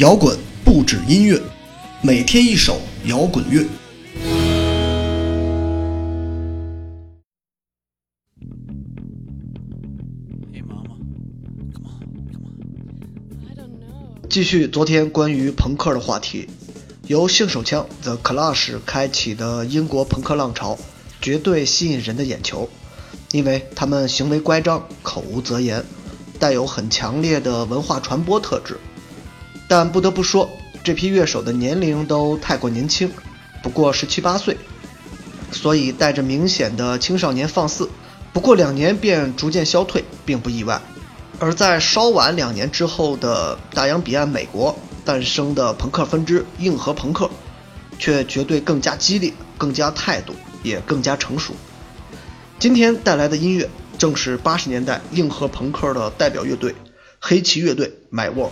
摇滚不止音乐，每天一首摇滚乐。继续昨天关于朋克的话题，由性手枪 The Clash 开启的英国朋克浪潮，绝对吸引人的眼球，因为他们行为乖张，口无择言，带有很强烈的文化传播特质。但不得不说，这批乐手的年龄都太过年轻，不过十七八岁，所以带着明显的青少年放肆。不过两年便逐渐消退，并不意外。而在稍晚两年之后的大洋彼岸美国诞生的朋克分支硬核朋克，却绝对更加激烈、更加态度，也更加成熟。今天带来的音乐正是八十年代硬核朋克的代表乐队——黑旗乐队 My War。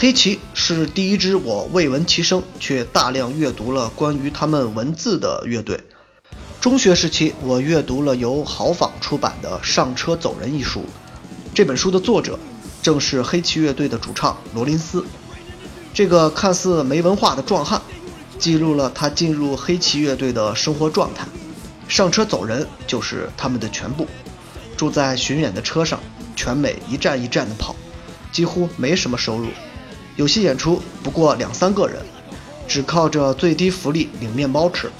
黑旗是第一支我未闻其声却大量阅读了关于他们文字的乐队。中学时期，我阅读了由豪坊出版的《上车走人》一书。这本书的作者正是黑旗乐队的主唱罗林斯。这个看似没文化的壮汉，记录了他进入黑旗乐队的生活状态。上车走人就是他们的全部。住在巡演的车上，全美一站一站的跑，几乎没什么收入。有些演出不过两三个人，只靠着最低福利领面包吃。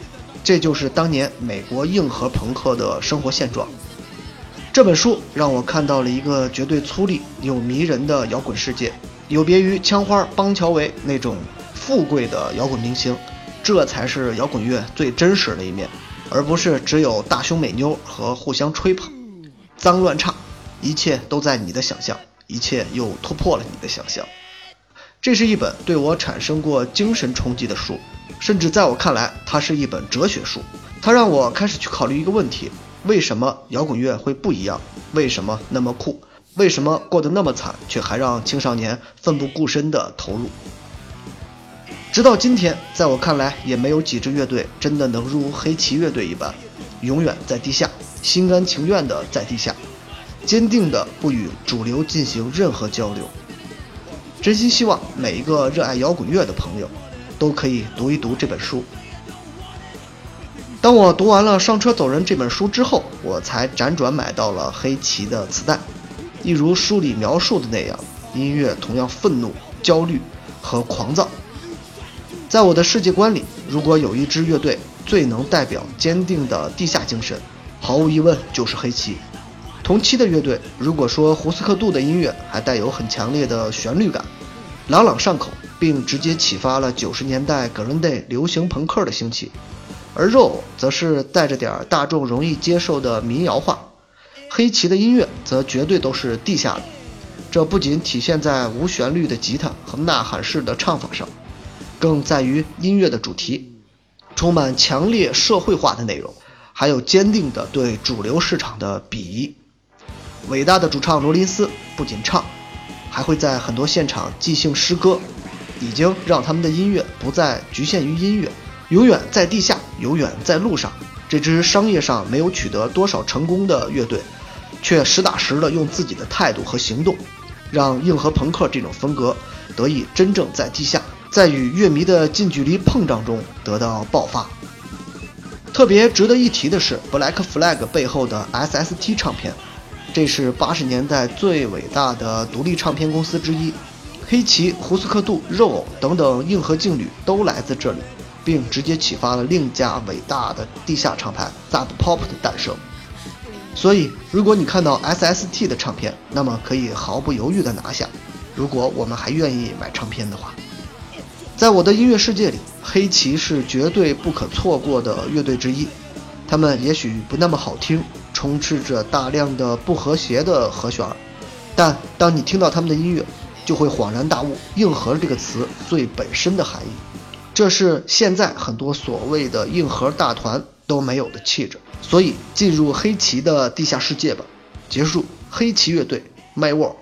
这就是当年美国硬核朋克的生活现状。这本书让我看到了一个绝对粗粝又迷人的摇滚世界，有别于枪花、邦乔维那种富贵的摇滚明星，这才是摇滚乐最真实的一面，而不是只有大胸美妞和互相吹捧、脏乱差，一切都在你的想象，一切又突破了你的想象。这是一本对我产生过精神冲击的书。甚至在我看来，它是一本哲学书。它让我开始去考虑一个问题：为什么摇滚乐会不一样？为什么那么酷？为什么过得那么惨，却还让青少年奋不顾身地投入？直到今天，在我看来，也没有几支乐队真的能如黑旗乐队一般，永远在地下，心甘情愿地在地下，坚定地不与主流进行任何交流。真心希望每一个热爱摇滚乐的朋友。都可以读一读这本书。当我读完了《上车走人》这本书之后，我才辗转买到了黑旗的磁带。一如书里描述的那样，音乐同样愤怒、焦虑和狂躁。在我的世界观里，如果有一支乐队最能代表坚定的地下精神，毫无疑问就是黑旗。同期的乐队，如果说胡斯克杜的音乐还带有很强烈的旋律感，朗朗上口。并直接启发了九十年代 Green Day 流行朋克的兴起，而肉则是带着点大众容易接受的民谣化。黑旗的音乐则绝对都是地下的，这不仅体现在无旋律的吉他和呐喊式的唱法上，更在于音乐的主题，充满强烈社会化的内容，还有坚定的对主流市场的鄙夷。伟大的主唱罗林斯不仅唱，还会在很多现场即兴诗歌。已经让他们的音乐不再局限于音乐，永远在地下，永远在路上。这支商业上没有取得多少成功的乐队，却实打实的用自己的态度和行动，让硬核朋克这种风格得以真正在地下，在与乐迷的近距离碰撞中得到爆发。特别值得一提的是，Black Flag 背后的 SST 唱片，这是八十年代最伟大的独立唱片公司之一。黑旗、胡斯克杜、肉偶等等硬核劲旅都来自这里，并直接启发了另一家伟大的地下厂牌 Sub Pop 的诞生。所以，如果你看到 SST 的唱片，那么可以毫不犹豫地拿下。如果我们还愿意买唱片的话，在我的音乐世界里，黑旗是绝对不可错过的乐队之一。他们也许不那么好听，充斥着大量的不和谐的和弦，但当你听到他们的音乐，就会恍然大悟“硬核”这个词最本身的含义，这是现在很多所谓的硬核大团都没有的气质。所以，进入黑旗的地下世界吧，结束黑旗乐队 My World。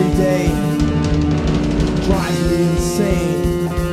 Every day. Drives me insane.